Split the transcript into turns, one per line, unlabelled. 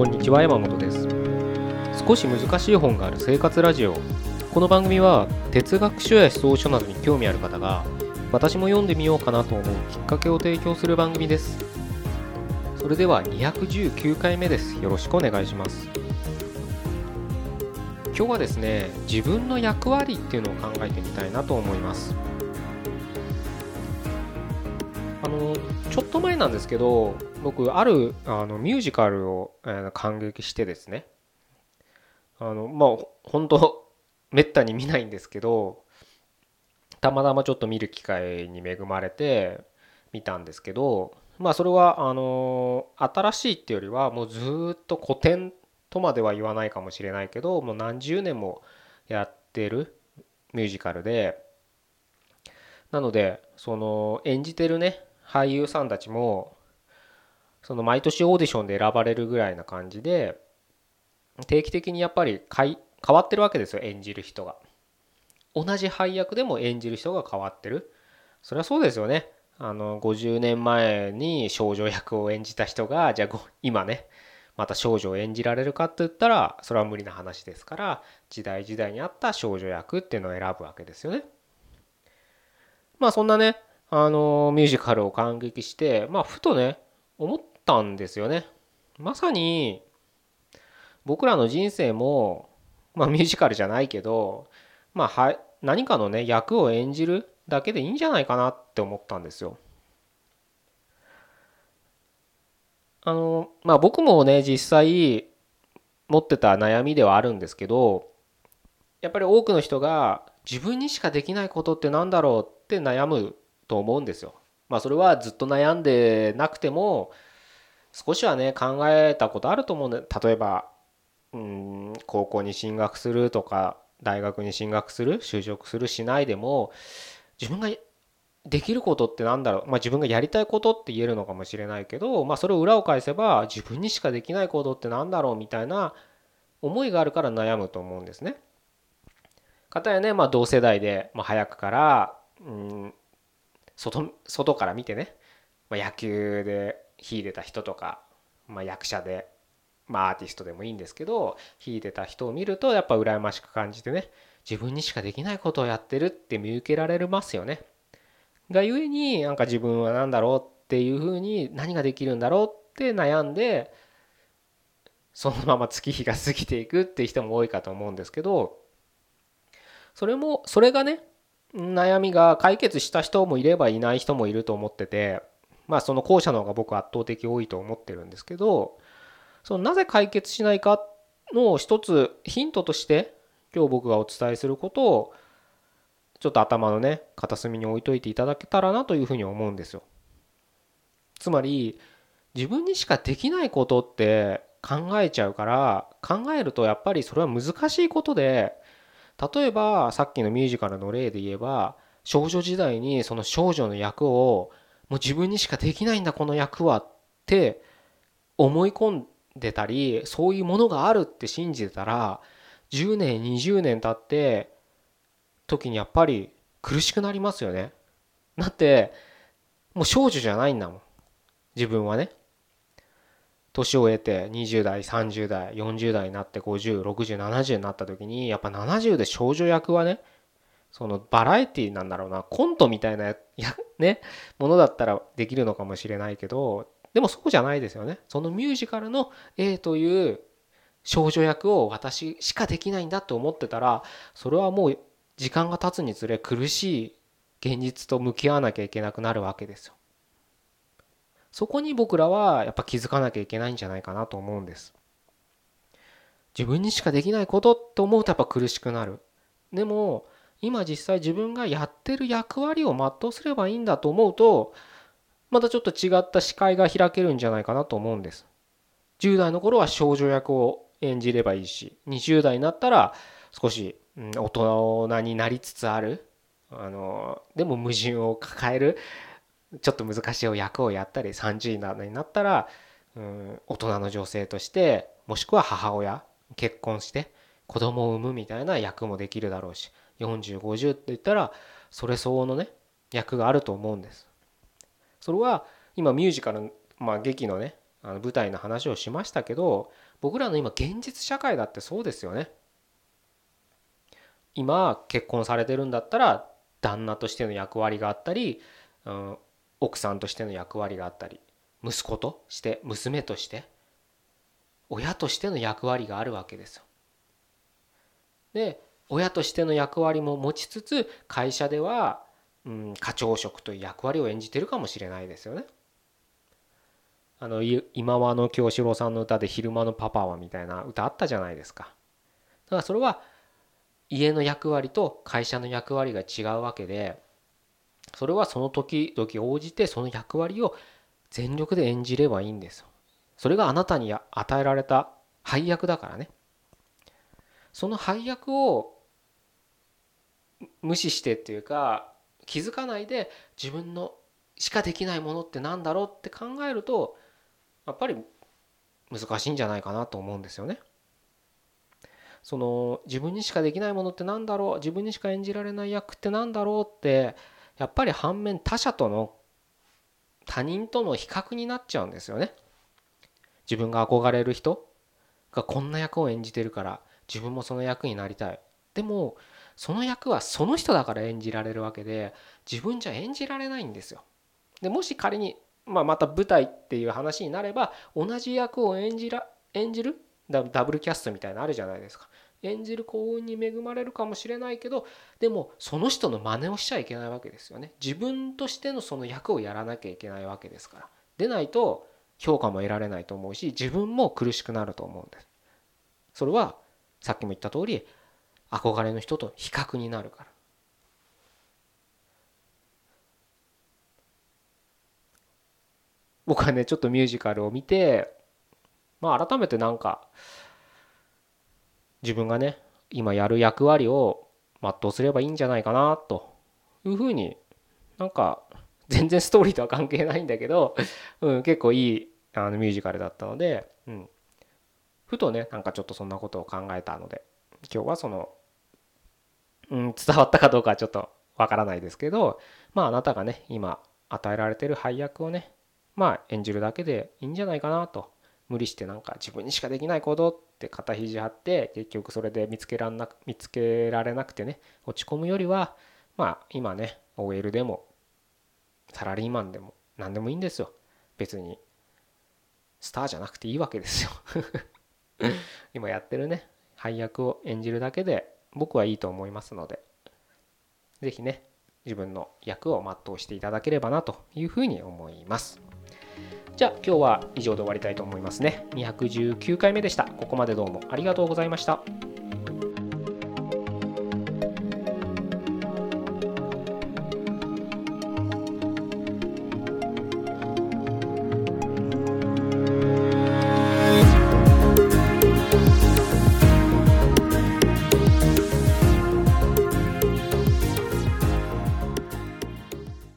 こんにちは山本です。少し難しい本がある生活ラジオ。この番組は哲学書や思想書などに興味ある方が私も読んでみようかなと思うきっかけを提供する番組です。それでは219回目です。よろしくお願いします。今日はですね自分の役割っていうのを考えてみたいなと思います。あのちょっと前なんですけど僕あるあのミュージカルを、えー、感激してですね。あのまあ本当めったに見ないんですけどたまたまちょっと見る機会に恵まれて見たんですけどまあそれはあの新しいっていうよりはもうずっと古典とまでは言わないかもしれないけどもう何十年もやってるミュージカルでなのでその演じてるね俳優さんたちもその毎年オーディションで選ばれるぐらいな感じで定期的にやっぱり変わってるわけですよ演じる人が。同じ配役でも演じる人が変わってる。それはそうですよね。あの50年前に少女役を演じた人がじゃあ今ねまた少女を演じられるかって言ったらそれは無理な話ですから時代時代に合った少女役っていうのを選ぶわけですよね。まあそんなねあのミュージカルを感激してまあふとね思ったんですよねまさに僕らの人生もまあミュージカルじゃないけどまあは何かのね役を演じるだけでいいんじゃないかなって思ったんですよ。あのまあ僕もね実際持ってた悩みではあるんですけどやっぱり多くの人が自分にしかできないことって何だろうって悩むと思うんですよ。まあそれはずっと悩んでなくても少しはね考えたことあると思うんで例えばうん高校に進学するとか大学に進学する就職するしないでも自分ができることってなんだろう、まあ、自分がやりたいことって言えるのかもしれないけど、まあ、それを裏を返せば自分にしかできないことってなんだろうみたいな思いがあるから悩むと思うんですね。かたやね、まあ、同世代で、まあ、早くからうん外外から見てね、まあ、野球で秀でた人とか、まあ、役者で、まあ、アーティストでもいいんですけど秀でた人を見るとやっぱ羨ましく感じてね自分にしかできないことをやってるって見受けられますよね。がゆえになんか自分は何だろうっていうふうに何ができるんだろうって悩んでそのまま月日が過ぎていくっていう人も多いかと思うんですけどそれもそれがね悩みが解決した人もいればいない人もいると思っててまあその後者の方が僕は圧倒的多いと思ってるんですけどそのなぜ解決しないかの一つヒントとして今日僕がお伝えすることをちょっと頭のね片隅に置いといていただけたらなというふうに思うんですよ。つまり自分にしかできないことって考えちゃうから考えるとやっぱりそれは難しいことで例えばさっきのミュージカルの例で言えば少女時代にその少女の役をもう自分にしかできないんだこの役はって思い込んでたりそういうものがあるって信じてたら10年20年経って時にやっぱり苦しくなりますよね。だってもう少女じゃないんだもん自分はね。年を経て20代30代40代になって506070になった時にやっぱ70で少女役はねそのバラエティーなんだろうなコントみたいなや ねものだったらできるのかもしれないけどでもそうじゃないですよね。そのミュージカルの A という少女役を私しかできないんだって思ってたらそれはもう時間が経つにつれ苦しい現実と向き合わなきゃいけなくなるわけですよ。そこに僕らはやっぱ気づかなきゃいけないんじゃないかなと思うんです。自分にしかできないことって思うとやっぱ苦しくなる。でも今実際自分がやってる役割を全うすればいいんだと思うとまたちょっと違った視界が開けるんじゃないかなと思うんです。10代の頃は少女役を演じればいいし20代になったら少し大人になりつつあるあのでも矛盾を抱えるちょっと難しい役をやったり30代になったら、うん、大人の女性としてもしくは母親結婚して子供を産むみたいな役もできるだろうし4050って言ったらそれ相応のね役があると思うんです。それは今ミュージカル、まあ、劇のねあの舞台の話をしましたけど僕らの今現実社会だってそうですよね。今結婚されてるんだったら旦那としての役割があったり、うん、奥さんとしての役割があったり息子として娘として親としての役割があるわけですよ。で親としての役割も持ちつつ会社では、うん、課長職という役割を演じてるかもしれないですよね。あの今和の京志郎さんの歌で「昼間のパパは」みたいな歌あったじゃないですか。だからそれは家の役割と会社の役割が違うわけでそれはその時々応じてその役割を全力で演じればいいんですよ。それがあなたに与えられた配役だからね。その配役を無視してっていうか気づかないで自分のしかできないものってなんだろうって考えるとやっぱり難しいんじゃないかなと思うんですよね。その自分にしかできないものってなんだろう自分にしか演じられない役ってなんだろうってやっぱり反面他者との他人との比較になっちゃうんですよね。自分が憧れる人がこんな役を演じてるから自分もその役になりたい。でもその役はその人だから演じられるわけで自分じゃ演じられないんですよ。でもし仮にまあ、また舞台っていう話になれば同じ役を演じら演じるダブルキャストみたいなのあるじゃないですか。演じる幸運に恵まれるかもしれないけどでもその人の真似をしちゃいけないわけですよね。自分としてのその役をやらなきゃいけないわけですから。でないと評価も得られないと思うし自分も苦しくなると思うんです。それはさっきも言った通り憧れの人と比較になるから。僕はねちょっとミュージカルを見てまあ改めてなんか自分がね今やる役割を全うすればいいんじゃないかなというふうになんか全然ストーリーとは関係ないんだけど、うん、結構いいあのミュージカルだったので、うん、ふとねなんかちょっとそんなことを考えたので今日はその、うん、伝わったかどうかはちょっとわからないですけどまああなたがね今与えられてる配役をねまあ演じるだけでいいんじゃないかなと。無理してなんか自分にしかできないことって肩肘張って結局それで見つけらんな見つけられなくてね落ち込むよりはまあ今ね OL でもサラリーマンでも何でもいいんですよ。別にスターじゃなくていいわけですよ。今やってるね配役を演じるだけで僕はいいと思いますので是非ね自分の役を全うしていただければなというふうに思います。じゃあ今日は以上で終わりたいと思いますね。219回目でした。ここまでどうもありがとうございました。